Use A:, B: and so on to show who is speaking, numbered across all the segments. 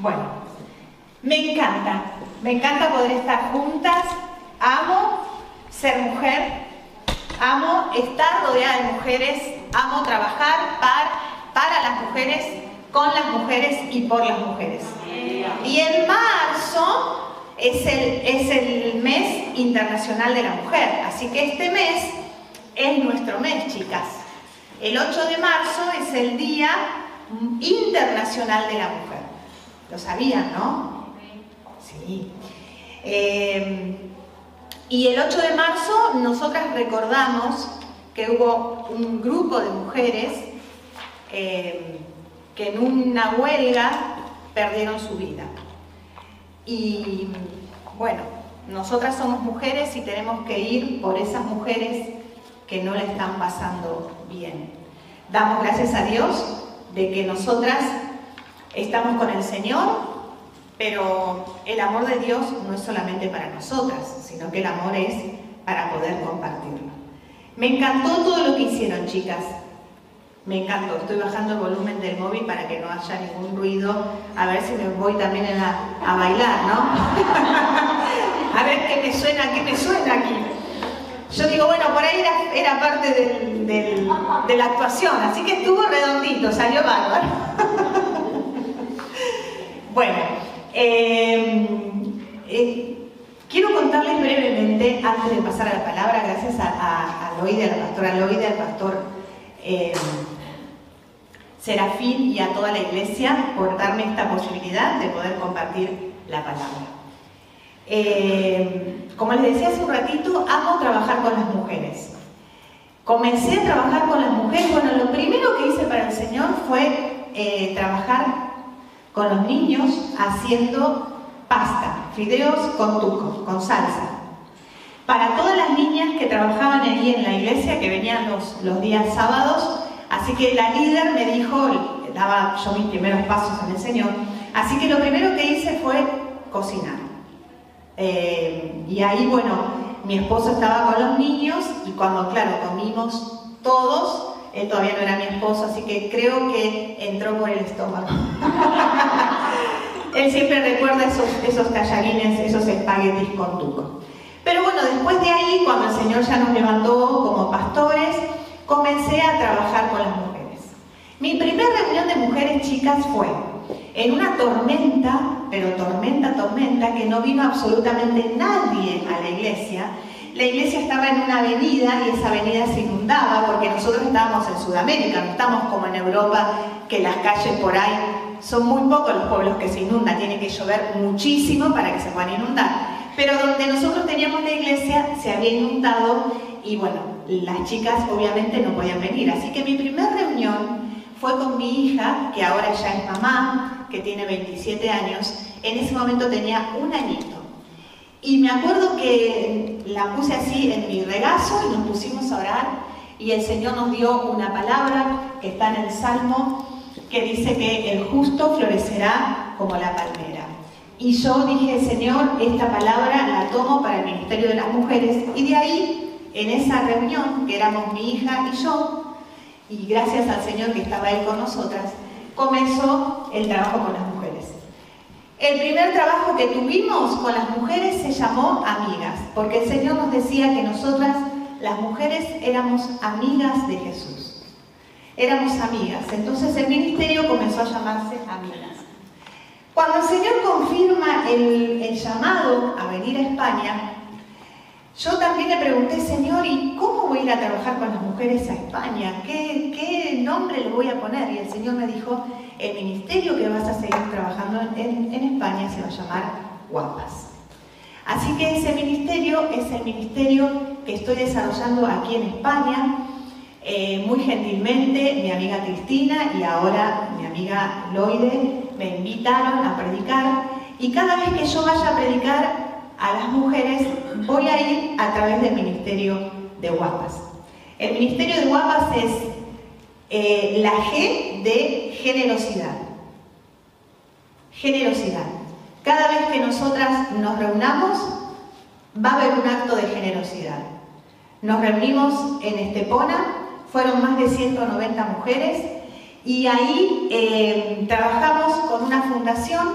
A: Bueno, me encanta, me encanta poder estar juntas, amo ser mujer, amo estar rodeada de mujeres, amo trabajar para, para las mujeres, con las mujeres y por las mujeres. Y en marzo es el, es el mes internacional de la mujer, así que este mes es nuestro mes, chicas. El 8 de marzo es el Día Internacional de la Mujer. Lo sabían, ¿no? Sí. Eh, y el 8 de marzo nosotras recordamos que hubo un grupo de mujeres eh, que en una huelga perdieron su vida. Y bueno, nosotras somos mujeres y tenemos que ir por esas mujeres que no le están pasando bien. Damos gracias a Dios de que nosotras estamos con el Señor, pero el amor de Dios no es solamente para nosotras, sino que el amor es para poder compartirlo. Me encantó todo lo que hicieron, chicas. Me encantó. Estoy bajando el volumen del móvil para que no haya ningún ruido. A ver si me voy también a, bailar, ¿no? a ver qué me suena, qué me suena aquí. Yo digo, bueno, por ahí era, parte de la actuación, así que estuvo redondito, salió bárbaro. bueno, em, eh, quiero contarles brevemente, antes de pasar a la palabra, gracias a, a, a Loide, a la pastora Loide, al pastor em, Serafín y a toda la iglesia por darme esta posibilidad de poder compartir la palabra. Eh, como les decía hace un ratito, amo trabajar con las mujeres. Comencé a trabajar con las mujeres, bueno, lo primero que hice para el Señor fue eh, trabajar con los niños haciendo pasta, fideos con tuco, con salsa. Para todas las niñas que trabajaban allí en la iglesia, que venían los, los días sábados, así que la líder me dijo, daba yo mis primeros pasos en el Señor, así que lo primero que hice fue cocinar. Eh, y ahí, bueno, mi esposo estaba con los niños y cuando, claro, comimos todos, él todavía no era mi esposo, así que creo que entró por el estómago. él siempre recuerda esos, esos esos espaguetis con tuco. Pero bueno, después de ahí, cuando el Señor ya nos levantó como pastores, comencé a trabajar con las mujeres. Mi primera reunión de mujeres chicas fue en una tormenta, pero tormenta, tormenta, que no vino absolutamente nadie a la iglesia. La iglesia estaba en una avenida y esa avenida se inundaba porque nosotros estábamos en Sudamérica, no estamos como en Europa, que las calles por ahí son muy pocos los pueblos que se inundan, tiene que llover muchísimo para que se puedan inundar. Pero donde nosotros teníamos la iglesia se había inundado y bueno, las chicas obviamente no podían venir. Así que mi primera reunión fue con mi hija, que ahora ya es mamá, que tiene 27 años, en ese momento tenía un añito. Y me acuerdo que la puse así en mi regazo y nos pusimos a orar y el Señor nos dio una palabra que está en el Salmo que dice que el justo florecerá como la palmera. Y yo dije, Señor, esta palabra la tomo para el Ministerio de las Mujeres y de ahí, en esa reunión, que éramos mi hija y yo, y gracias al Señor que estaba ahí con nosotras, comenzó el trabajo con las mujeres. El primer trabajo que tuvimos con las mujeres se llamó Amigas, porque el Señor nos decía que nosotras, las mujeres, éramos amigas de Jesús. Éramos amigas. Entonces el ministerio comenzó a llamarse Amigas. Cuando el Señor confirma el, llamado a venir a España, yo también le pregunté, Señor, ¿y cómo voy a ir a trabajar con las mujeres a España? ¿Qué, nombre le voy a poner? Y el Señor me dijo, el ministerio que vas a seguir trabajando en, España se va a llamar Guapas. Así que ese ministerio es el ministerio que estoy desarrollando aquí en España. Eh, muy gentilmente mi amiga Cristina y ahora mi amiga Loide me invitaron a predicar y cada vez que yo vaya a predicar a las mujeres, voy a ir a través del Ministerio de Guapas. El Ministerio de Guapas es eh, la G de generosidad. Generosidad. Cada vez que nosotras nos reunamos, va a haber un acto de generosidad. Nos reunimos en Estepona, fueron más de 190 mujeres Y ahí eh, trabajamos con una fundación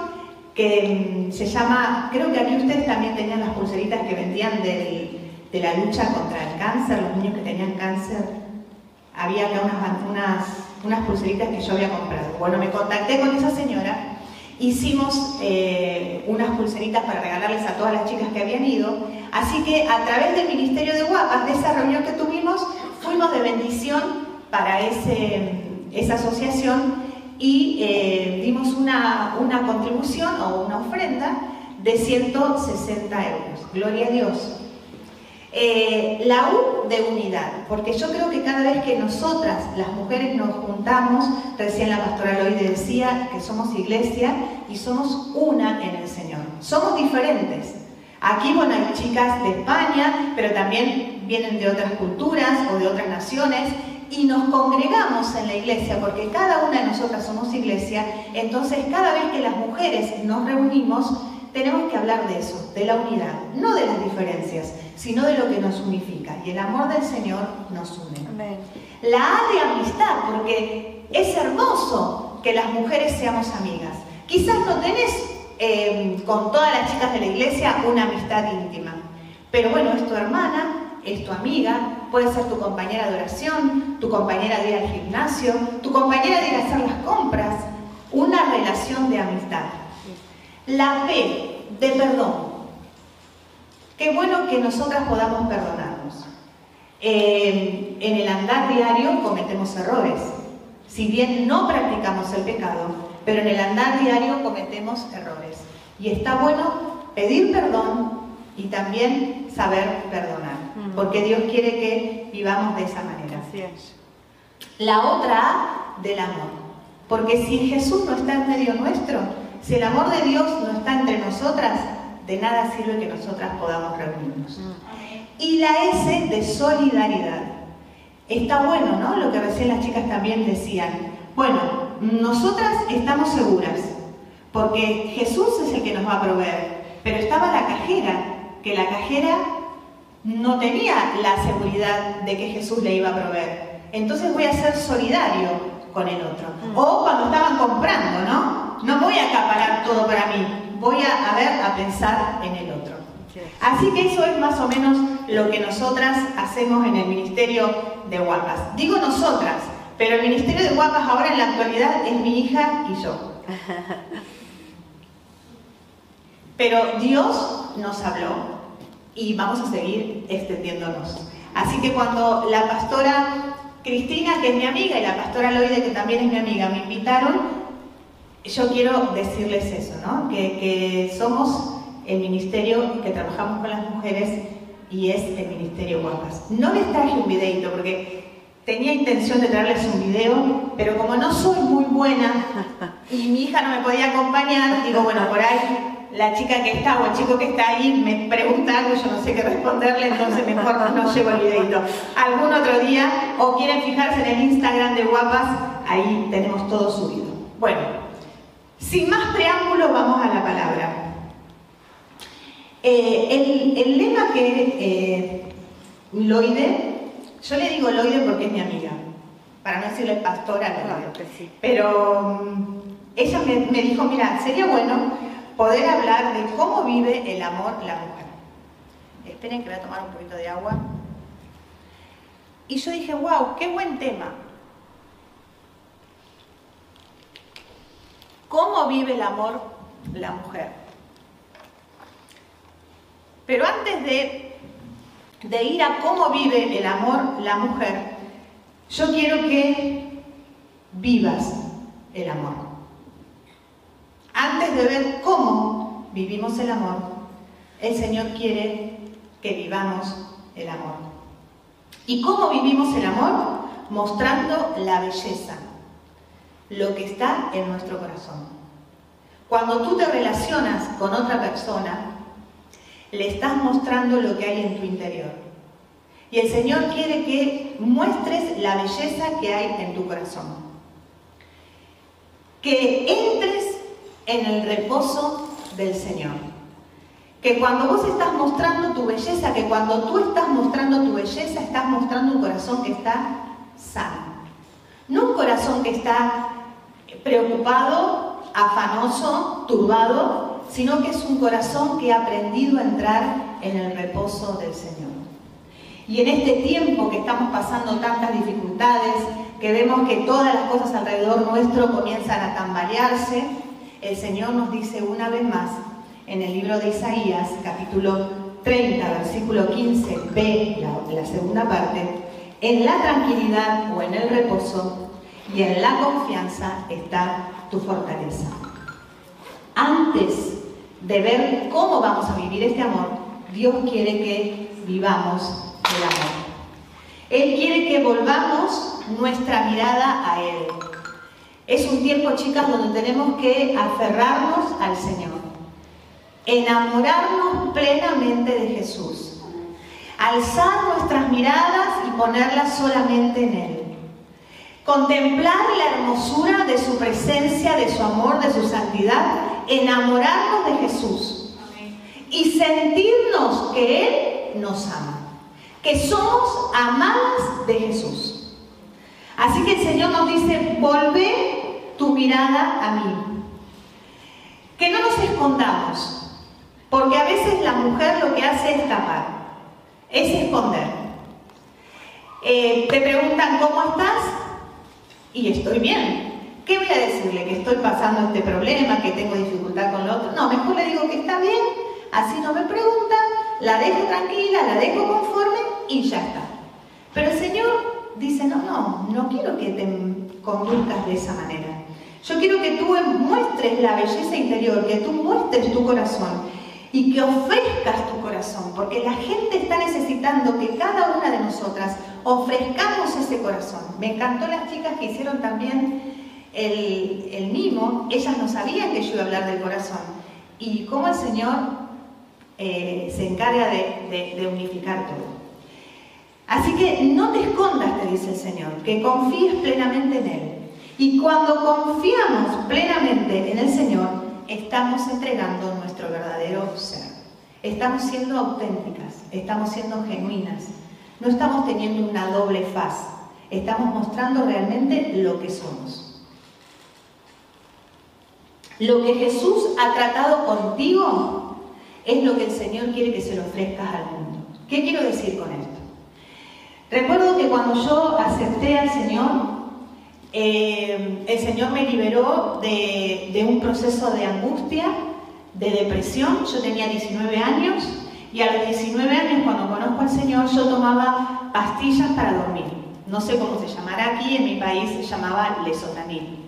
A: que mm, se llama, creo que aquí ustedes también tenían las pulseritas que vendían de la lucha contra el cáncer, los niños que tenían cáncer. Había acá unas, unas, unas pulseritas que yo había comprado. Bueno, me contacté con esa señora, hicimos eh, unas pulseritas para regalarles a todas las chicas que habían ido. Así que a través del Ministerio de Guapas, de esa reunión que tuvimos, fuimos de bendición para ese, esa asociación y eh, dimos una, una contribución o una ofrenda de 160 euros. Gloria a Dios. Eh, la U de unidad, porque yo creo que cada vez que nosotras, las mujeres, nos juntamos, recién la pastora Loide decía que somos iglesia y somos una en el Señor. Somos diferentes. Aquí, bueno, hay chicas de España, pero también vienen de otras culturas o de otras naciones y nos congregamos en la iglesia, porque cada una de nosotras somos iglesia, entonces cada vez que las mujeres nos reunimos, tenemos que hablar de eso, de la unidad, no de las diferencias, sino de lo que nos unifica. Y el amor del Señor nos une. La A de amistad, porque es hermoso que las mujeres seamos amigas. Quizás no tenés eh, con todas las chicas de la iglesia una amistad íntima, pero bueno, es tu hermana, es tu amiga, puede ser tu compañera de oración, tu compañera de ir al gimnasio, tu compañera de ir a hacer las compras, una relación de amistad. La fe de perdón. Qué bueno que nosotras podamos perdonarnos. Eh, en el andar diario cometemos errores. Si bien no practicamos el pecado, pero en el andar diario cometemos errores. Y está bueno pedir perdón y también saber perdonar, porque Dios quiere que vivamos de esa manera. La otra A del amor, porque si Jesús no está en medio nuestro, si el amor de Dios no está entre nosotras, de nada sirve que nosotras podamos reunirnos. Y la S de solidaridad. Está bueno, ¿no? Lo que recién las chicas también decían. Bueno, nosotras estamos seguras, porque Jesús es el que nos va a proveer, pero estaba la cajera que la cajera no tenía la seguridad de que Jesús le iba a proveer. Entonces voy a ser solidario con el otro. Mm. O cuando estaban comprando, ¿no? No voy a acaparar todo para mí, voy a, ver, a pensar en el otro. Así que eso es más o menos lo que nosotras hacemos en el Ministerio de Guapas. Digo nosotras, pero el Ministerio de Guapas ahora en la actualidad es mi hija y yo. Pero Dios nos habló y vamos a seguir extendiéndonos. Así que cuando la pastora Cristina, que es mi amiga, y la pastora Loide, que también es mi amiga, me invitaron, yo quiero decirles eso, ¿no? que, somos el ministerio que trabajamos con las mujeres y es el Ministerio Guapas. No les traje un videito porque tenía intención de traerles un video, pero como no soy muy buena y mi hija no me podía acompañar, digo, bueno, por ahí la chica que está o el chico que está ahí me pregunta algo, yo no sé qué responderle, entonces mejor no llevo el videito. Algún otro día, o quieren fijarse en el Instagram de Guapas, ahí tenemos todo subido. Bueno, sin más preámbulos, vamos a la palabra. Eh, el, lema que eh, Loide, yo le digo Loide porque es mi amiga, para no decirle pastora, Loide. Pero mm, ella me, me dijo, mira, sería bueno poder hablar de cómo vive el amor la mujer. Esperen que voy a tomar un poquito de agua. Y yo dije, wow, qué buen tema. ¿Cómo vive el amor la mujer? Pero antes de, ir a cómo vive el amor la mujer, yo quiero que vivas el amor. Antes de ver cómo vivimos el amor, el Señor quiere que vivamos el amor. ¿Y cómo vivimos el amor? Mostrando la belleza, lo que está en nuestro corazón. Cuando tú te relacionas con otra persona, le estás mostrando lo que hay en tu interior. Y el Señor quiere que muestres la belleza que hay en tu corazón. Que entres en el reposo del Señor. Que cuando vos estás mostrando tu belleza, que cuando tú estás mostrando tu belleza, estás mostrando un corazón que está sano. No un corazón que está preocupado, afanoso, turbado, sino que es un corazón que ha aprendido a entrar en el reposo del Señor. Y en este tiempo que estamos pasando tantas dificultades, que vemos que todas las cosas alrededor nuestro comienzan a tambalearse, el Señor nos dice una vez más en el libro de Isaías, capítulo 30, versículo 15, b, la, la segunda parte, en la tranquilidad o en el reposo y en la confianza está tu fortaleza. Antes de ver cómo vamos a vivir este amor, Dios quiere que vivamos el amor. Él quiere que volvamos nuestra mirada a Él. Es un tiempo, chicas, donde tenemos que aferrarnos al Señor, enamorarnos plenamente de Jesús, alzar nuestras miradas y ponerlas solamente en Él. Contemplar la hermosura de su presencia, de su amor, de su santidad, enamorarnos de Jesús y sentirnos que Él nos ama, que somos amadas de Jesús. Así que el Señor nos dice, volvé tu mirada a mí. Que no nos escondamos, porque a veces la mujer lo que hace es tapar, es esconder. Eh, te preguntan, ¿cómo estás? Y estoy bien. ¿Qué voy a decirle? Que estoy pasando este problema, que tengo dificultad con lo otro. No, mejor le digo que está bien, así no me preguntan, la dejo tranquila, la dejo conforme y ya está. Pero el Señor dice, no, no, no quiero que te conduzcas de esa manera. Yo quiero que tú muestres la belleza interior, que tú muestres tu corazón y que ofrezcas tu corazón, porque la gente está necesitando que cada una de nosotras ofrezcamos ese corazón. Me encantó las chicas que hicieron también el, el mimo, ellas no sabían que yo iba a hablar del corazón. Y cómo el Señor eh, se encarga de unificar todo. Así que no te escondas, te dice el Señor, que confíes plenamente en Él. Y cuando confiamos plenamente en el Señor, estamos entregando nuestro verdadero ser. Estamos siendo auténticas, estamos siendo genuinas. No estamos teniendo una doble faz, estamos mostrando realmente lo que somos. Lo que Jesús ha tratado contigo es lo que el Señor quiere que se lo ofrezcas al mundo. ¿Qué quiero decir con esto? Recuerdo que cuando yo acepté al Señor, eh, el Señor me liberó de, un proceso de angustia, de depresión. Yo tenía 19 años y a los 19 años, cuando conozco al Señor, yo tomaba pastillas para dormir. No sé cómo se llamará aquí, en mi país se llamaba lesotanil.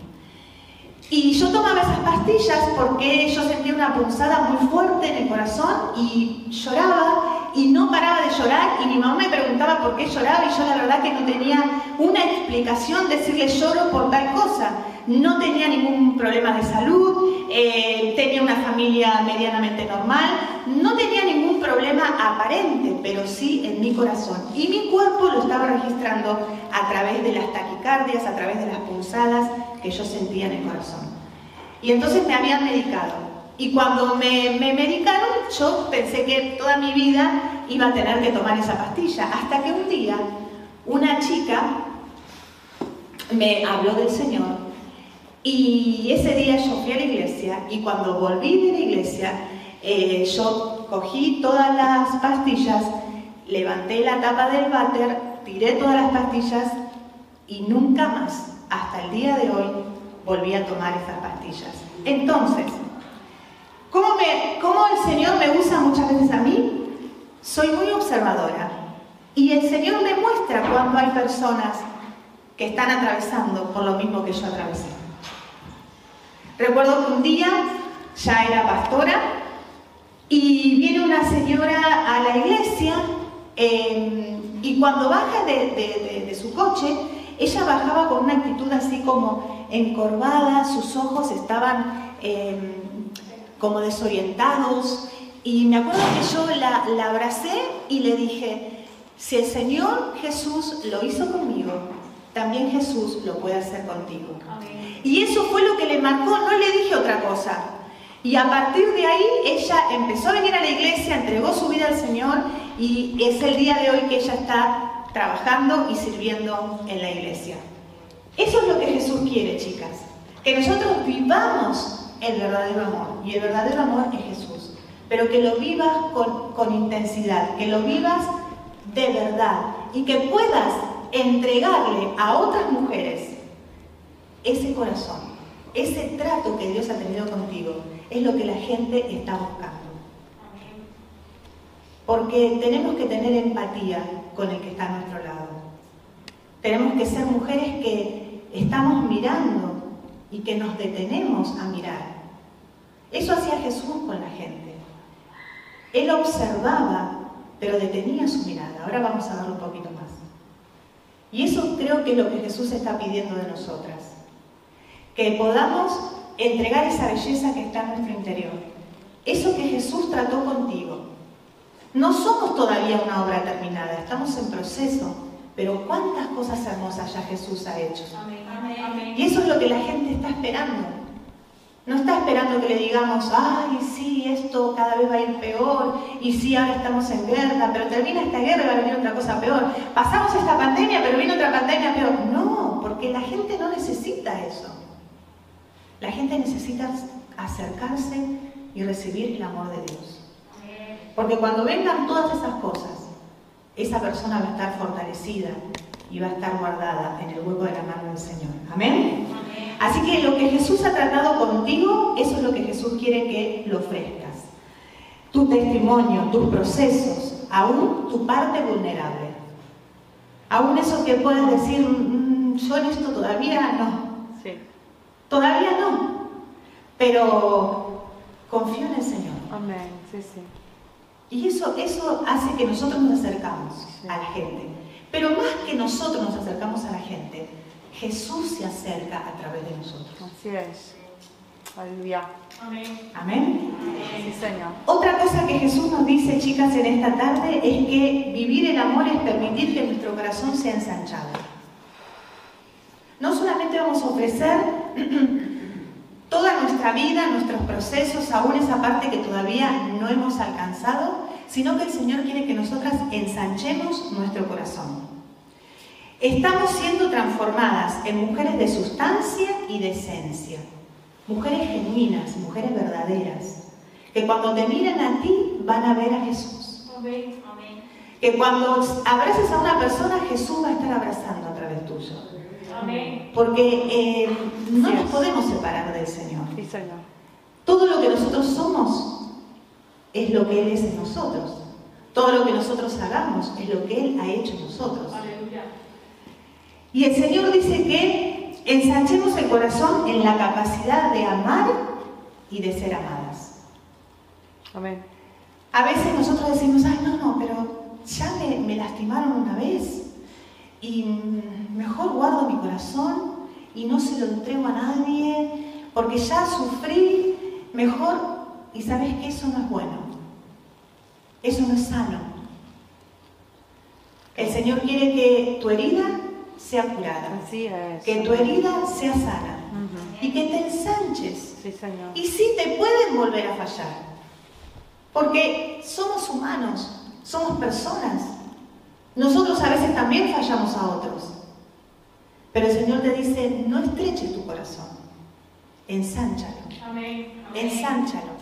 A: Y yo tomaba esas pastillas porque yo sentía una punzada muy fuerte en el corazón y lloraba y no paraba de llorar y mi mamá me preguntaba por qué lloraba y yo la verdad que no tenía una explicación decirle lloro por tal cosa. No tenía ningún problema de salud, eh, tenía una familia medianamente normal, no tenía ningún problema aparente, pero sí en mi corazón. Y mi cuerpo lo estaba registrando a través de las taquicardias, a través de las punzadas que yo sentía en el corazón. Y entonces me habían medicado. Y cuando me, me, medicaron, yo pensé que toda mi vida iba a tener que tomar esa pastilla. Hasta que un día una chica me habló del Señor y ese día yo fui a la iglesia y cuando volví de la iglesia, eh, yo cogí todas las pastillas, levanté la tapa del váter, tiré todas las pastillas y nunca más, hasta el día de hoy, volví a tomar esas pastillas. Entonces, ¿cómo, me, ¿cómo el Señor me usa muchas veces a mí? Soy muy observadora y el Señor me muestra cuando hay personas que están atravesando por lo mismo que yo atravesé. Recuerdo que un día ya era pastora y viene una señora a la iglesia em, y cuando baja de, su coche, ella bajaba con una actitud así como encorvada, sus ojos estaban em, como desorientados y me acuerdo que yo la, la abracé y le dije, si el Señor Jesús lo hizo conmigo, también Jesús lo puede hacer contigo. Y eso fue lo que le marcó, no le dije otra cosa. Y a partir de ahí ella empezó a venir a la iglesia, entregó su vida al Señor y es el día de hoy que ella está trabajando y sirviendo en la iglesia. Eso es lo que Jesús quiere, chicas. Que nosotros vivamos el verdadero amor. Y el verdadero amor es Jesús. Pero que lo vivas con, con intensidad, que lo vivas de verdad y que puedas entregarle a otras mujeres ese corazón, ese trato que Dios ha tenido contigo, es lo que la gente está buscando. Porque tenemos que tener empatía con el que está a nuestro lado. Tenemos que ser mujeres que estamos mirando y que nos detenemos a mirar. Eso hacía Jesús con la gente. Él observaba, pero detenía su mirada. Ahora vamos a darle un poquito más. Y eso creo que es lo que Jesús está pidiendo de nosotras. Que podamos entregar esa belleza que está en nuestro interior. Eso que Jesús trató contigo. No somos todavía una obra terminada, estamos en proceso, pero cuántas cosas hermosas ya Jesús ha hecho. Y eso es lo que la gente está esperando. No está esperando que le digamos, ay, sí, esto cada vez va a ir peor, y sí, ahora estamos en guerra, pero termina esta guerra y va a venir otra cosa peor. Pasamos esta pandemia, pero viene otra pandemia peor. No, porque la gente no necesita eso. La gente necesita acercarse y recibir el amor de Dios. Porque cuando vengan todas esas cosas, esa persona va a estar fortalecida y va a estar guardada en el hueco de la mano del Señor. Amén. Así que lo que Jesús ha tratado contigo, eso es lo que Jesús quiere que lo ofrezcas. Tu testimonio, tus procesos, aún tu parte vulnerable. Aún eso que puedes decir, mm, yo en esto todavía no. Todavía no. Pero confío en el Señor.
B: Amén. Sí, sí.
A: Y eso, eso hace que nosotros nos acercamos a la gente. Pero más que nosotros nos acercamos a la gente, Jesús se acerca a través de nosotros.
B: Así es. Aleluya.
A: Amén.
B: Amén. Sí, Señor.
A: Otra cosa que Jesús nos dice, chicas, en esta tarde es que vivir el amor es permitir que nuestro corazón sea ensanchado. No solamente vamos a ofrecer toda nuestra vida, nuestros procesos, aún esa parte que todavía no hemos alcanzado, sino que el Señor quiere que nosotras ensanchemos nuestro corazón. Estamos siendo transformadas en mujeres de sustancia y de esencia, mujeres genuinas, mujeres verdaderas, que cuando te miren a ti van a ver a Jesús. Que cuando abraces a una persona, Jesús va a estar abrazando a través tuyo. Porque eh, no nos podemos separar del Señor. Todo lo que nosotros somos es lo que Él es en nosotros. Todo lo que nosotros hagamos es lo que Él ha hecho en nosotros. Y el Señor dice que ensanchemos el corazón en la capacidad de amar y de ser amadas.
B: Amén.
A: A veces nosotros decimos, ay, no, no, pero ya me, me lastimaron una vez y mejor guardo mi corazón y no se lo entrego a nadie, porque ya sufrí, mejor, y sabes que eso no es bueno, eso no es sano. El Señor quiere que tu herida sea curada, que tu herida sea sana y que te ensanches. Y sí te pueden volver a fallar, porque somos humanos, somos personas. Nosotros a veces también fallamos a otros. Pero el Señor te dice, no estreches tu corazón, ensánchalo. Ensánchalo.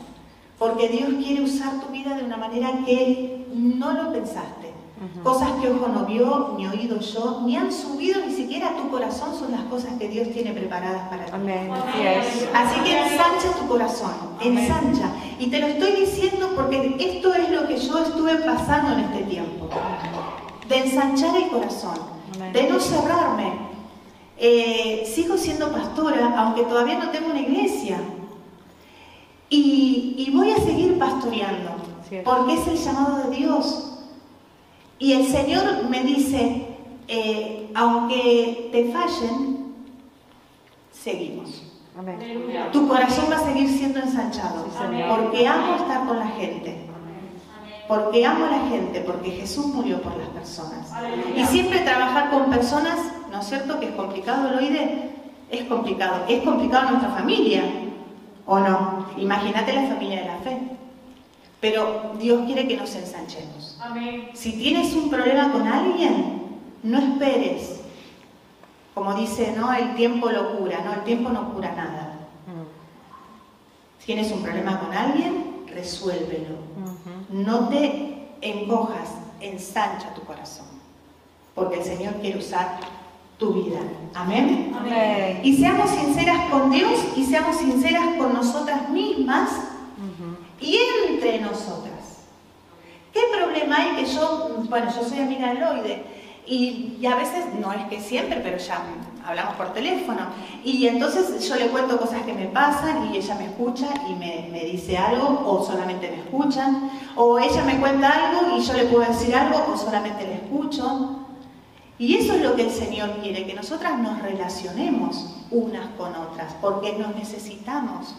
A: Porque Dios quiere usar tu vida de una manera que Él no lo pensaste. Cosas que ojo no vio, ni oído yo, ni han subido ni siquiera a tu corazón son las cosas que Dios tiene preparadas para ti. Así que ensancha tu corazón, ensancha. Y te lo estoy diciendo porque esto es lo que yo estuve pasando en este tiempo. De ensanchar el corazón, de no cerrarme, eh, sigo siendo pastora, aunque todavía no tengo una iglesia. Y, voy a seguir pastoreando, porque es el llamado de Dios. Y el Señor me dice, eh, aunque te fallen, seguimos. Tu corazón va a seguir siendo ensanchado, porque amo estar con la gente. Porque amo a la gente, porque Jesús murió por las personas. Y siempre trabajar con personas ¿no es cierto? Que es complicado el oído, es complicado. Es complicado nuestra familia, ¿o no? Imagínate la familia de la fe. Pero Dios quiere que nos ensanchemos. Si tienes un problema con alguien, no esperes. Como dice, ¿no? El tiempo lo cura, no, el tiempo no cura nada.
B: Mm.
A: Tienes un problema con alguien, resuélvelo.
B: Ujú.
A: No te encojas, ensancha tu corazón, porque el Señor quiere usar tu vida. Amén.
B: Amén.
A: Y seamos sinceras con Dios y seamos sinceras con nosotras mismas y entre nosotras. ¿Qué problema hay que yo, bueno, yo soy amiga de Loide y, y a veces, no es que siempre, pero ya hablamos por teléfono y entonces yo le cuento cosas que me pasan y ella me escucha y me, me dice algo o solamente me escuchan o ella me cuenta algo y yo le puedo decir algo o solamente le escucho. Y eso es lo que el Señor quiere, que nosotras nos relacionemos unas con otras, porque nos necesitamos.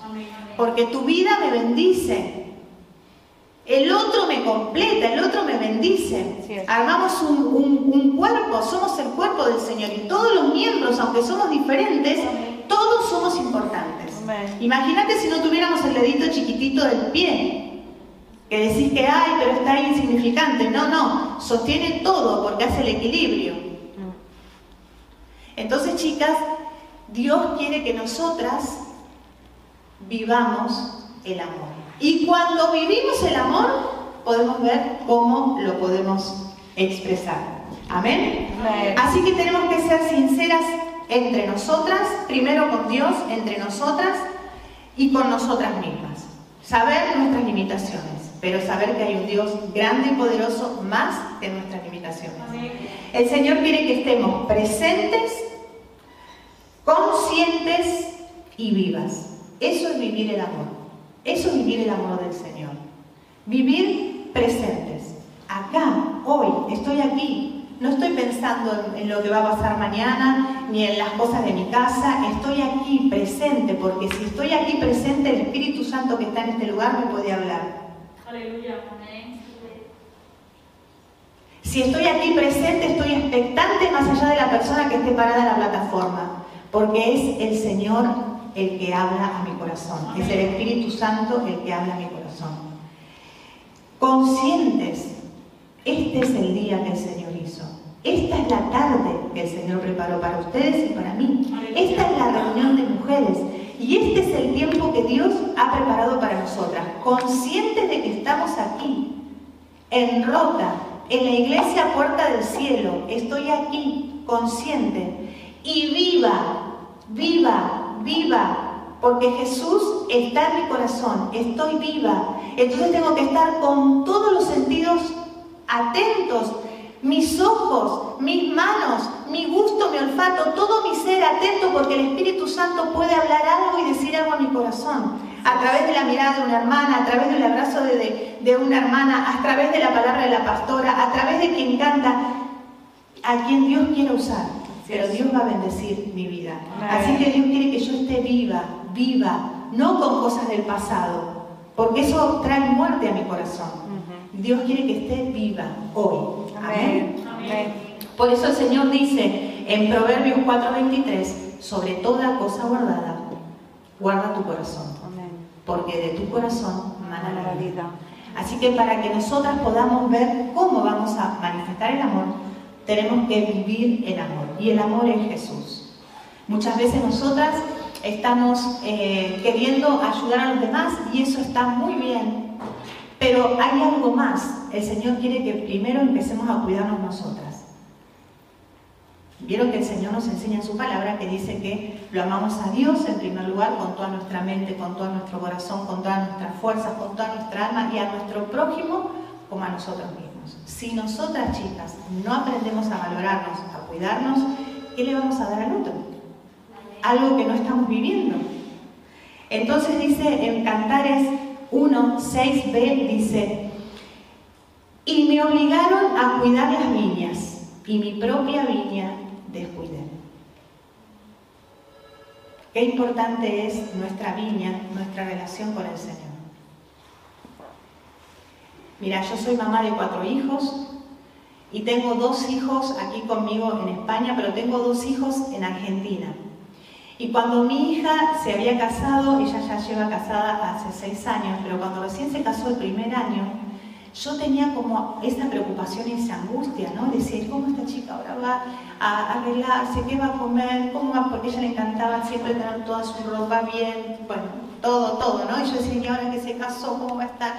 A: Porque tu vida me bendice. El otro me completa, el otro me bendice. Armamos un, un- un cuerpo, somos el cuerpo del Señor y todos los miembros, aunque somos diferentes, todos somos importantes. Imagínate si no tuviéramos el dedito chiquitito del pie, que decís que hay, pero está ahí insignificante. No, no, sostiene todo porque hace el equilibrio.
B: Mm.
A: Entonces, chicas, Dios quiere que nosotras vivamos el amor. Y cuando vivimos el amor, podemos ver cómo lo podemos expresar. Amén. Así que tenemos que ser sinceras entre nosotras, primero con Dios, entre nosotras y con nosotras mismas. Saber nuestras limitaciones, pero saber que hay un Dios grande y poderoso más que nuestras limitaciones. El Señor quiere que estemos presentes, conscientes y vivas. Eso es vivir el amor. Eso es vivir el amor del Señor. Vivir presentes. Acá, hoy, estoy aquí. No estoy pensando en, lo que va a pasar mañana, ni en las cosas de mi casa. Estoy aquí presente, porque si estoy aquí presente, el Espíritu Santo que está en este lugar me puede hablar.
C: Aleluya.
A: Si estoy aquí presente, estoy expectante más allá de la persona que esté parada en la plataforma, porque es el Señor el que habla a mi corazón, es el Espíritu Santo el que habla a mi corazón. Conscientes, este es el día que el Señor hizo. Esta es la tarde que el Señor preparó para ustedes y para mí. Esta es la reunión de mujeres. Y este es el tiempo que Dios ha preparado para nosotras. Conscientes de que estamos aquí, en Rota, en la iglesia Puerta del Cielo. Estoy aquí, consciente. Y viva, viva, viva. Porque Jesús está en mi corazón. Estoy viva. Entonces tengo que estar con todos los sentidos atentos. Mis ojos, mis manos, mi gusto, mi olfato, todo mi ser atento porque el Espíritu Santo puede hablar algo y decir algo a mi corazón. A través de la mirada de una hermana, a través del abrazo de, de- de una hermana, a través de la palabra de la pastora, a través de quien canta, a quien Dios quiere usar. Pero Dios va a bendecir mi vida.
B: Amén.
A: Así que Dios quiere que yo esté viva, viva, no con cosas del pasado, porque eso trae muerte a mi corazón. Dios quiere que esté viva hoy. Amén.
B: Amén. Amén.
A: Por eso el Señor dice en Proverbios 4:23, sobre toda cosa guardada, guarda tu corazón,
B: Amén.
A: porque de tu corazón mana la vida. Así que para que nosotras podamos ver cómo vamos a manifestar el amor, tenemos que vivir el amor. Y el amor es Jesús. Muchas veces nosotras estamos eh, queriendo ayudar a los demás y eso está muy bien. Pero hay algo más. El Señor quiere que primero empecemos a cuidarnos nosotras. Vieron que el Señor nos enseña en su palabra que dice que lo amamos a Dios en primer lugar con toda nuestra mente, con todo nuestro corazón, con todas nuestras fuerzas, con toda nuestra alma y a nuestro prójimo como a nosotros mismos. Si nosotras chicas no aprendemos a valorarnos, a cuidarnos, ¿qué le vamos a dar al otro? Algo que no estamos viviendo. Entonces dice en Cantares 1, 6b, dice, y me obligaron a cuidar las viñas y mi propia viña descuidé. Qué importante es nuestra viña, nuestra relación con el Señor. Mira, yo soy mamá de cuatro hijos y tengo dos hijos aquí conmigo en España, pero tengo dos hijos en Argentina. Y cuando mi hija se había casado, ella ya lleva casada hace seis años, pero cuando recién se casó el primer año, yo tenía como esa preocupación y esa angustia, ¿no? Decía, ¿y ¿cómo esta chica ahora va a arreglarse? ¿Qué va a comer? ¿Cómo va? Porque ella le encantaba siempre tener toda su ropa bien, bueno, todo, todo, ¿no? Y yo decía, ¿y ahora que se casó, cómo va a estar?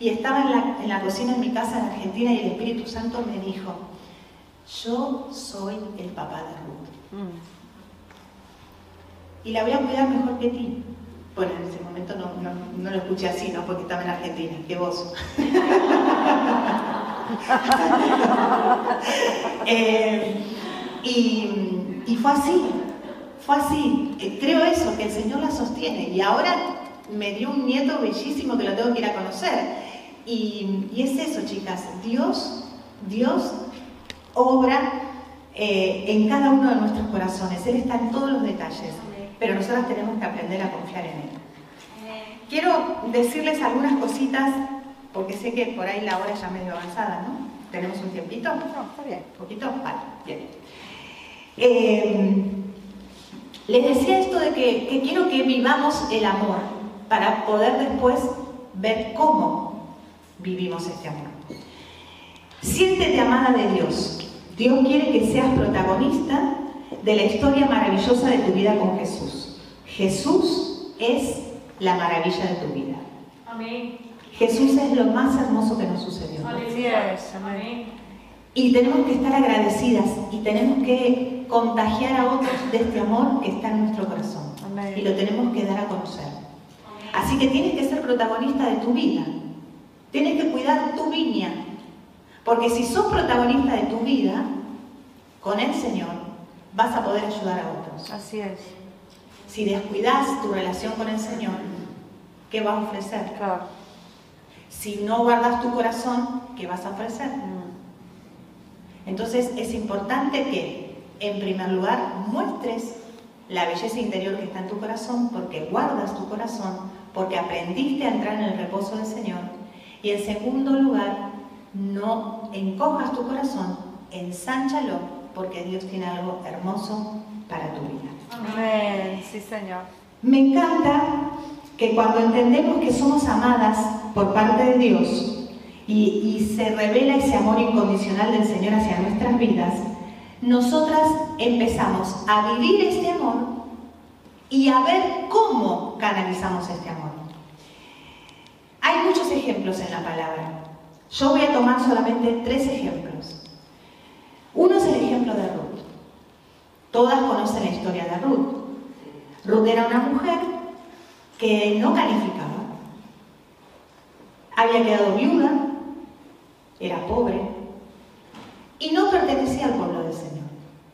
A: Y estaba en la, en la cocina en mi casa en Argentina y el Espíritu Santo me dijo, yo soy el papá de Ruth.
B: Mm.
A: Y la voy a cuidar mejor que ti. Bueno, en ese momento no, no, no lo escuché así, ¿no? Porque estaba en Argentina, que vos. Eh, y, y fue así, fue así. Eh, Creo eso, que el Señor la sostiene. Y ahora me dio un nieto bellísimo que lo tengo que ir a conocer. Y, y es eso, chicas. Dios, Dios obra eh, en cada uno de nuestros corazones. Él está en todos los detalles. Pero nosotras tenemos que aprender a confiar en Él. Quiero decirles algunas cositas, porque sé que por ahí la hora ya medio avanzada, ¿no? ¿Tenemos un tiempito?
B: No, está bien.
A: ¿Poquito? Vale, bien. Eh, les decía esto de que, que quiero que vivamos el amor para poder después ver cómo vivimos este amor. Siéntete amada de Dios. Dios quiere que seas protagonista de la historia maravillosa de tu vida con Jesús. Jesús es la maravilla de tu vida.
C: Amén.
A: Jesús es lo más hermoso que nos sucedió.
B: Amén.
A: Y tenemos que estar agradecidas y tenemos que contagiar a otros de este amor que está en nuestro corazón.
B: Amén.
A: Y lo tenemos que dar a conocer. Así que tienes que ser protagonista de tu vida. Tienes que cuidar tu viña. Porque si sos protagonista de tu vida, con el Señor, vas a poder ayudar a otros.
B: Así es.
A: Si descuidas tu relación con el Señor, ¿qué vas a ofrecer?
B: Claro.
A: Si no guardas tu corazón, ¿qué vas a ofrecer?
B: Mm.
A: Entonces es importante que, en primer lugar, muestres la belleza interior que está en tu corazón, porque guardas tu corazón, porque aprendiste a entrar en el reposo del Señor. Y en segundo lugar, no encojas tu corazón, ensánchalo, porque Dios tiene algo hermoso para tu vida.
B: Amén. Sí, Señor.
A: Me encanta que cuando entendemos que somos amadas por parte de Dios y, y se revela ese amor incondicional del Señor hacia nuestras vidas, nosotras empezamos a vivir este amor y a ver cómo canalizamos este amor. Ejemplos en la palabra. Yo voy a tomar solamente tres ejemplos. Uno es el ejemplo de Ruth. Todas conocen la historia de Ruth. Ruth era una mujer que no calificaba. Había quedado viuda, era pobre y no pertenecía al pueblo del Señor.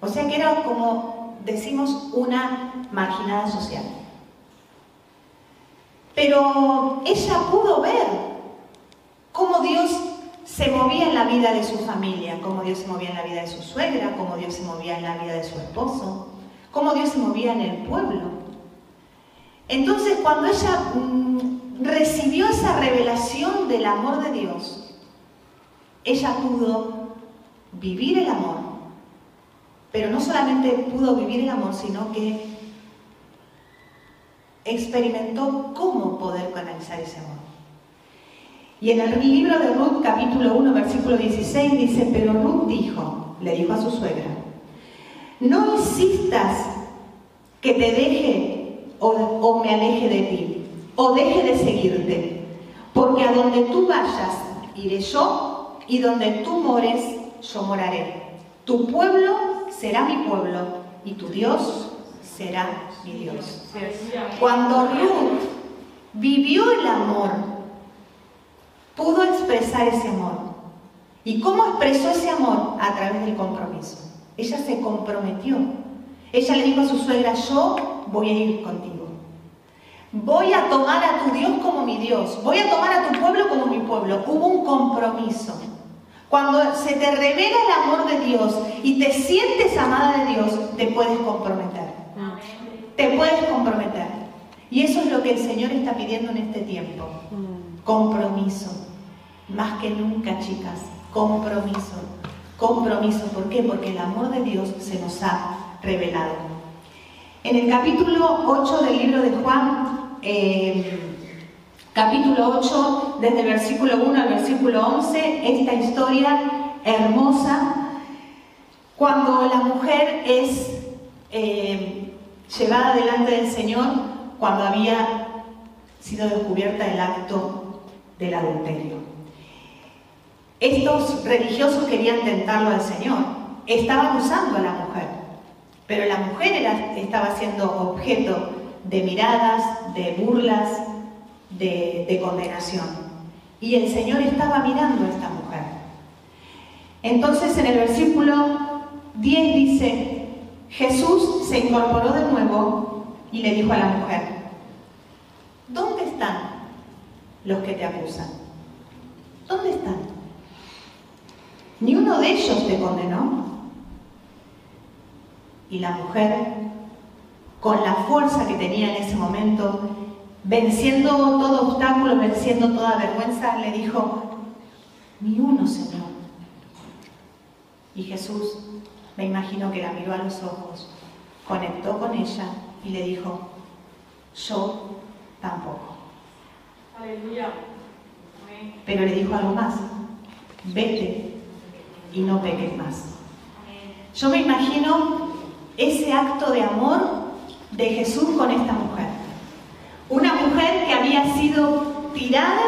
A: O sea que era como decimos una marginada social. Pero ella pudo ver cómo Dios se movía en la vida de su familia, cómo Dios se movía en la vida de su suegra, cómo Dios se movía en la vida de su esposo, cómo Dios se movía en el pueblo. Entonces, cuando ella mm, recibió esa revelación del amor de Dios, ella pudo vivir el amor, pero no solamente pudo vivir el amor, sino que experimentó cómo poder canalizar ese amor. Y en el libro de Ruth, capítulo 1, versículo 16, dice, pero Ruth dijo, le dijo a su suegra, no insistas que te deje o, o me aleje de ti, o deje de seguirte, porque a donde tú vayas, iré yo, y donde tú mores, yo moraré. Tu pueblo será mi pueblo, y tu Dios será mi Dios. Cuando Ruth vivió el amor, pudo expresar ese amor. ¿Y cómo expresó ese amor? A través del compromiso. Ella se comprometió. Ella le dijo a su suegra, yo voy a ir contigo. Voy a tomar a tu Dios como mi Dios. Voy a tomar a tu pueblo como mi pueblo. Hubo un compromiso. Cuando se te revela el amor de Dios y te sientes amada de Dios, te puedes comprometer. Te puedes comprometer. Y eso es lo que el Señor está pidiendo en este tiempo.
B: Mm.
A: Compromiso. Más que nunca, chicas. Compromiso. Compromiso. ¿Por qué? Porque el amor de Dios se nos ha revelado. En el capítulo 8 del libro de Juan, eh, capítulo 8, desde el versículo 1 al versículo 11, esta historia hermosa, cuando la mujer es eh, llevada delante del Señor, cuando había sido descubierta el acto del adulterio. Estos religiosos querían tentarlo al Señor, estaban usando a la mujer, pero la mujer estaba siendo objeto de miradas, de burlas, de, de condenación. Y el Señor estaba mirando a esta mujer. Entonces en el versículo 10 dice, Jesús se incorporó de nuevo y le dijo a la mujer, ¿dónde están los que te acusan? ¿Dónde están? Ni uno de ellos te condenó. Y la mujer, con la fuerza que tenía en ese momento, venciendo todo obstáculo, venciendo toda vergüenza, le dijo, ni uno, Señor. Y Jesús, me imagino que la miró a los ojos, conectó con ella y le dijo, yo tampoco.
C: Aleluya.
A: Pero le dijo algo más, vete y no peques más. Yo me imagino ese acto de amor de Jesús con esta mujer. Una mujer que había sido tirada,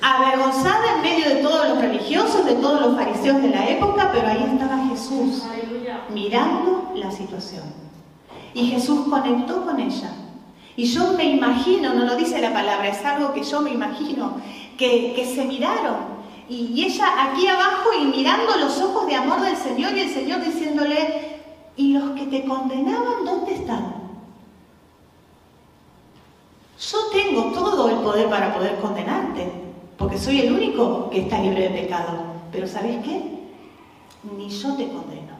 A: avergonzada en medio de todos los religiosos, de todos los fariseos de la época, pero ahí estaba Jesús mirando la situación. Y Jesús conectó con ella. Y yo me imagino, no lo dice la palabra, es algo que yo me imagino, que se miraron. Y, y ella aquí abajo y mirando los ojos de amor del Señor y el Señor diciéndole, ¿y los que te condenaban dónde están? Yo tengo todo el poder para poder condenarte, porque soy el único que está libre de pecado. Pero ¿sabes qué? Ni yo te condeno.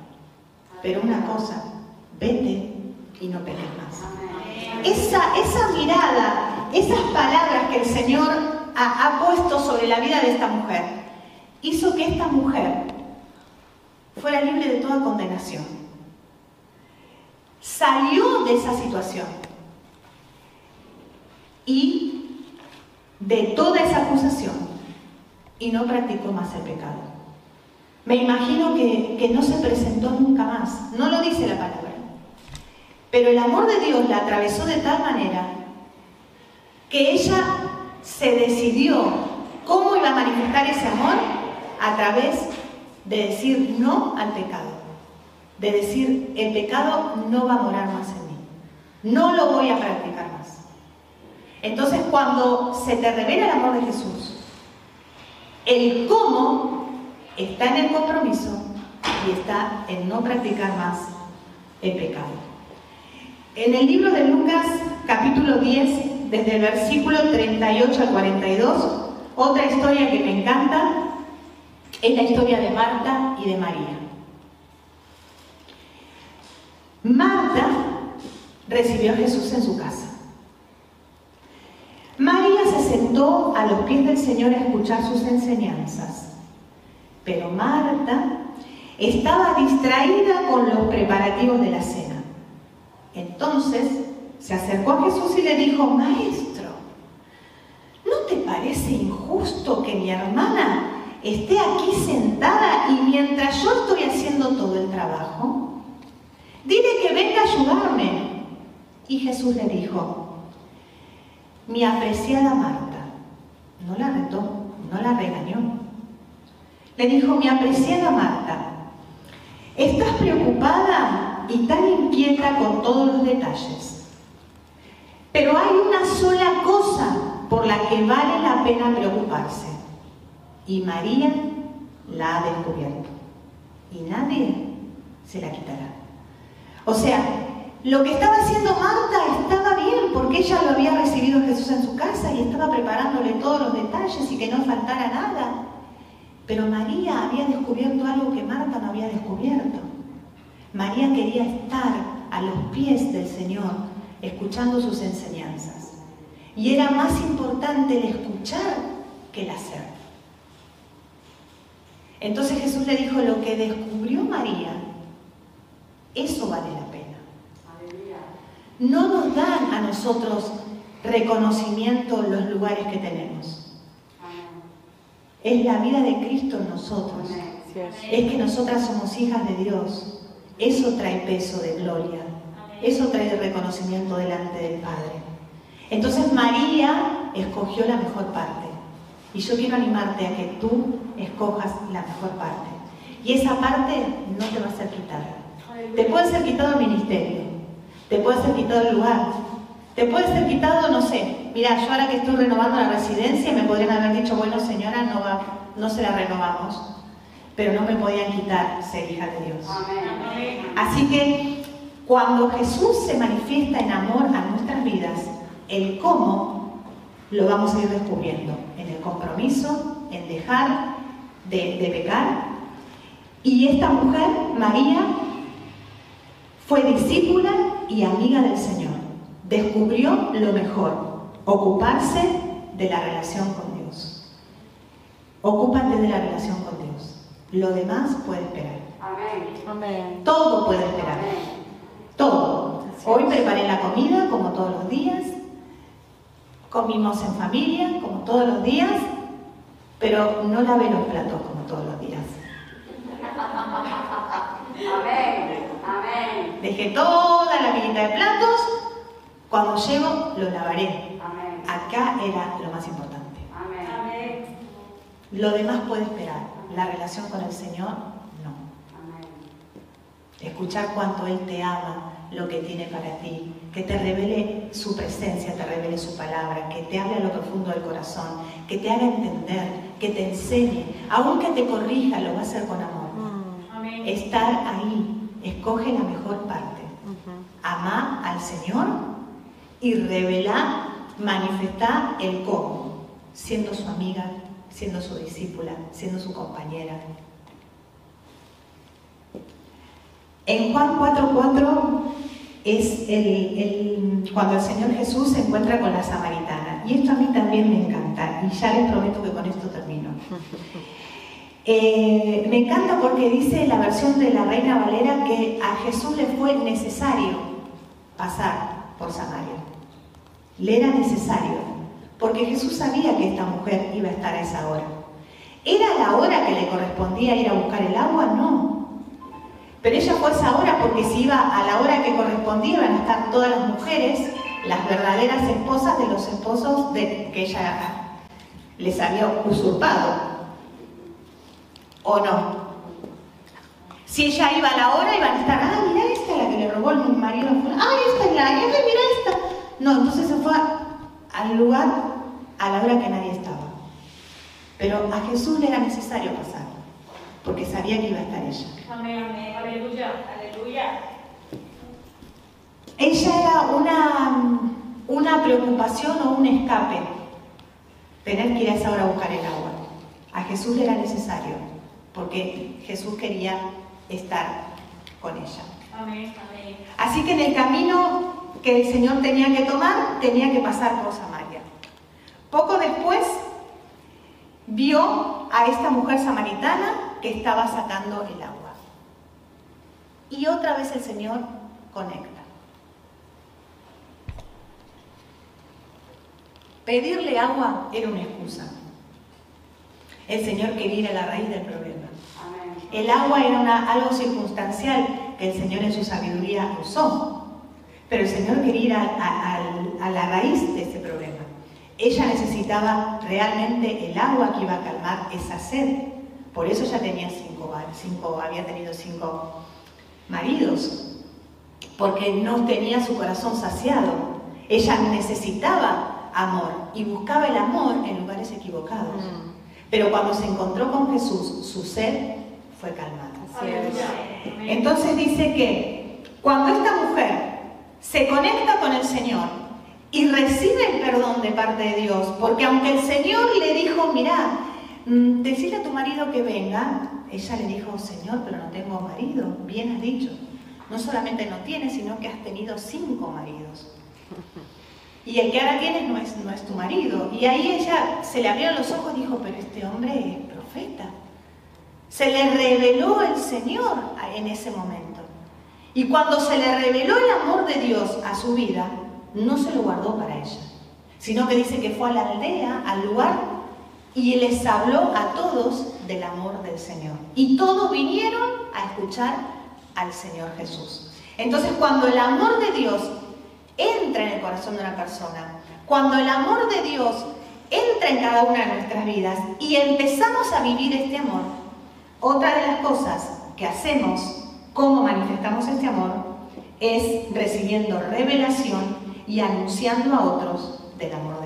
A: Pero una cosa, vete y no peques más. Esa, esa mirada, esas palabras que el Señor ha, puesto sobre la vida de esta mujer, hizo que esta mujer fuera libre de toda condenación. Salió de esa situación y de toda esa acusación y no practicó más el pecado. Me imagino que, que no se presentó nunca más, no lo dice la palabra. Pero el amor de Dios la atravesó de tal manera que ella se decidió cómo iba a manifestar ese amor a través de decir no al pecado. De decir, el pecado no va a morar más en mí. No lo voy a practicar más. Entonces cuando se te revela el amor de Jesús, el cómo está en el compromiso y está en no practicar más el pecado. En el libro de Lucas, capítulo 10, desde el versículo 38 al 42, otra historia que me encanta es la historia de Marta y de María. Marta recibió a Jesús en su casa. María se sentó a los pies del Señor a escuchar sus enseñanzas, pero Marta estaba distraída con los preparativos de la cena. Entonces se acercó a Jesús y le dijo, Maestro, ¿no te parece injusto que mi hermana esté aquí sentada y mientras yo estoy haciendo todo el trabajo? Dile que venga a ayudarme. Y Jesús le dijo, mi apreciada Marta, no la retó, no la regañó. Le dijo, mi apreciada Marta, estás preocupada y tan inquieta con todos los detalles. Pero hay una sola cosa por la que vale la pena preocuparse. Y María la ha descubierto. Y nadie se la quitará. O sea, lo que estaba haciendo Marta estaba bien porque ella lo había recibido Jesús en su casa y estaba preparándole todos los detalles y que no faltara nada. Pero María había descubierto algo que Marta no había descubierto. María quería estar a los pies del Señor, escuchando sus enseñanzas. Y era más importante el escuchar que el hacer. Entonces Jesús le dijo, lo que descubrió María, eso vale la pena. No nos dan a nosotros reconocimiento los lugares que tenemos. Es la vida de Cristo en nosotros.
B: Es
A: que nosotras somos hijas de Dios. Eso trae peso de gloria. Eso trae reconocimiento delante del Padre. Entonces María escogió la mejor parte. Y yo quiero animarte a que tú escojas la mejor parte. Y esa parte no te va a ser quitada. Te puede ser quitado el ministerio, te puede ser quitado el lugar, te puede ser quitado, no sé, mira, yo ahora que estoy renovando la residencia me podrían haber dicho, bueno señora, no, va, no se la renovamos, pero no me podían quitar ser hija de Dios. Así que cuando Jesús se manifiesta en amor a nuestras vidas, el cómo lo vamos a ir descubriendo en el compromiso, en dejar de, de pecar. Y esta mujer, María, fue discípula y amiga del Señor. Descubrió lo mejor, ocuparse de la relación con Dios. Ocúpate de la relación con Dios. Lo demás puede esperar.
B: Amén.
A: Todo puede esperar. Todo. Hoy preparé la comida como todos los días. Comimos en familia como todos los días. Pero no lavé los platos como todos los días.
D: Amén. Amén.
A: Dejé toda la pilita de platos. Cuando llego, lo lavaré.
D: Amén.
A: Acá era lo más importante.
D: Amén.
A: Lo demás puede esperar. La relación con el Señor. Escuchar cuánto Él te ama, lo que tiene para ti, que te revele su presencia, te revele su palabra, que te hable a lo profundo del corazón, que te haga entender, que te enseñe, aunque te corrija, lo va a hacer con amor.
B: Mm.
C: Amén.
A: Estar ahí, escoge la mejor parte. Amá al Señor y revelar, manifestar el cómo, siendo su amiga, siendo su discípula, siendo su compañera. En Juan 4:4 es el, el- cuando el Señor Jesús se encuentra con la samaritana. Y esto a mí también me encanta, y ya les prometo que con esto termino. Eh, me encanta porque dice la versión de la Reina Valera que a Jesús le fue necesario pasar por Samaria. Le era necesario, porque Jesús sabía que esta mujer iba a estar a esa hora. ¿Era la hora que le correspondía ir a buscar el agua? No. Pero ella fue a esa hora porque si iba a la hora que correspondía iban a estar todas las mujeres, las verdaderas esposas de los esposos que ella les había usurpado. ¿O no? Si ella iba a la hora, iban a estar, ah, mira esta es la que le robó el marido ah, esta es la, mira esta. No, entonces se fue al lugar a la hora que nadie estaba. Pero a Jesús le era necesario pasar, porque sabía que iba a estar ella.
C: Amén. Aleluya. Aleluya.
A: Ella era una, una preocupación o un escape, tener que ir a esa hora a buscar el agua. A Jesús le era necesario, porque Jesús quería estar con ella.
C: Amén. Amén.
A: Así que en el camino que el Señor tenía que tomar, tenía que pasar por Samaria. Poco después vio a esta mujer samaritana que estaba sacando el agua. Y otra vez el Señor conecta. Pedirle agua era una excusa. El Señor quería ir a la raíz del problema. El agua era una- algo circunstancial que el Señor en su sabiduría usó. Pero el Señor quería ir a, a la raíz de ese problema. Ella necesitaba realmente el agua que iba a calmar esa sed. Por eso ella tenía cinco, cinco- había tenido cinco maridos. Porque no tenía su corazón saciado. Ella necesitaba amor y buscaba el amor en lugares equivocados.
B: Mm.
A: Pero cuando se encontró con Jesús, su sed fue calmada. Entonces dice que cuando esta mujer se conecta con el Señor y recibe el perdón de parte de Dios, porque aunque el Señor le dijo, mira, mm, decirle a tu marido que venga, ella le dijo, Señor, pero no tengo marido, bien has dicho. No solamente no tienes, sino que has tenido cinco maridos. Y el que ahora tienes no es, no es tu marido. Y ahí ella se le abrieron los ojos y dijo, pero este hombre es profeta. Se le reveló el Señor en ese momento. Y cuando se le reveló el amor de Dios a su vida, no se lo guardó para ella. sino que dice que fue a la aldea, al lugar, y les habló a todos del amor del Señor. Y todos vinieron a escuchar al Señor Jesús. Entonces, cuando el amor de Dios entra en el corazón de una persona, cuando el amor de Dios entra en cada una de nuestras vidas y empezamos a vivir este amor, otra de las cosas que hacemos, cómo manifestamos este amor, es recibiendo revelación y anunciando a otros del amor de.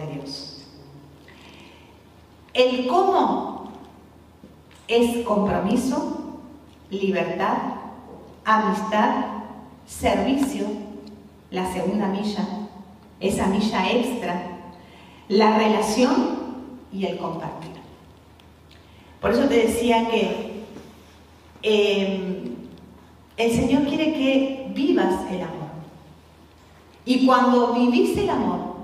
A: El cómo es compromiso, libertad, amistad, servicio, la segunda milla, esa milla extra, la relación y el compartir. Por eso te decía que eh, el Señor quiere que vivas el amor. Y cuando vivís el amor,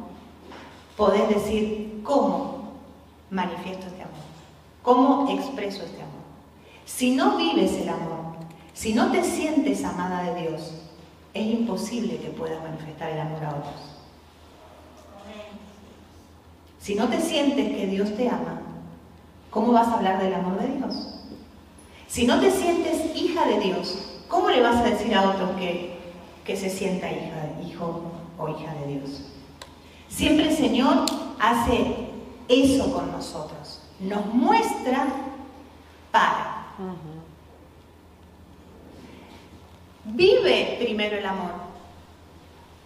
A: podés decir cómo manifiesto este amor, cómo expreso este amor. Si no vives el amor, si no te sientes amada de Dios, es imposible que puedas manifestar el amor a otros. Si no te sientes que Dios te ama, ¿cómo vas a hablar del amor de Dios? Si no te sientes hija de Dios, ¿cómo le vas a decir a otros que, que se sienta hija, hijo o hija de Dios? Siempre el Señor hace eso con nosotros. Nos muestra para. Vive primero el amor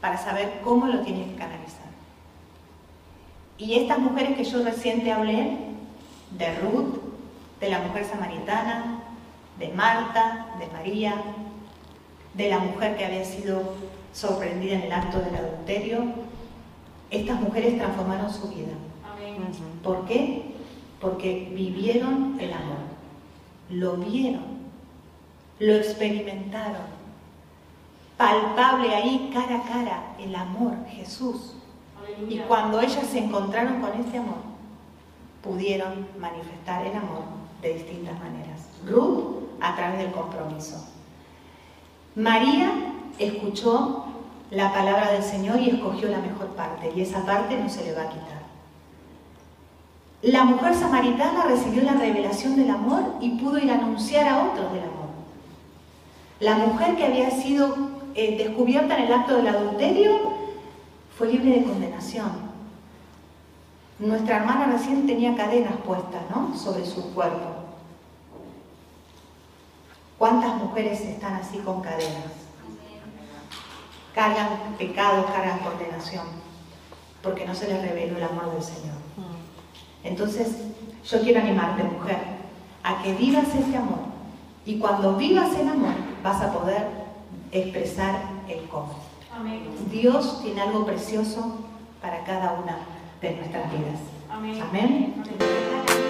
A: para saber cómo lo tienes que canalizar. Y estas mujeres que yo recién te hablé, de Ruth, de la mujer samaritana, de Marta, de María, de la mujer que había sido sorprendida en el acto del adulterio, estas mujeres transformaron su vida. ¿Por qué? Porque vivieron el amor, lo vieron, lo experimentaron, palpable ahí cara a cara, el amor, Jesús. Y cuando ellas se encontraron con este amor, pudieron manifestar el amor de distintas maneras. Ruth a través del compromiso. María escuchó la palabra del Señor y escogió la mejor parte, y esa parte no se le va a quitar. La mujer samaritana recibió la revelación del amor y pudo ir a anunciar a otros del amor. La mujer que había sido eh, descubierta en el acto del adulterio fue libre de condenación. Nuestra hermana recién tenía cadenas puestas, ¿no? Sobre su cuerpo. ¿Cuántas mujeres están así con cadenas? Cargan pecados, cargan condenación, porque no se les reveló el amor del Señor. Entonces, yo quiero animarte, mujer, a que vivas este amor. Y cuando vivas el amor, vas a poder expresar el cómo.
C: Amén.
A: Dios tiene algo precioso para cada una de nuestras vidas.
C: Amén.
A: Amén.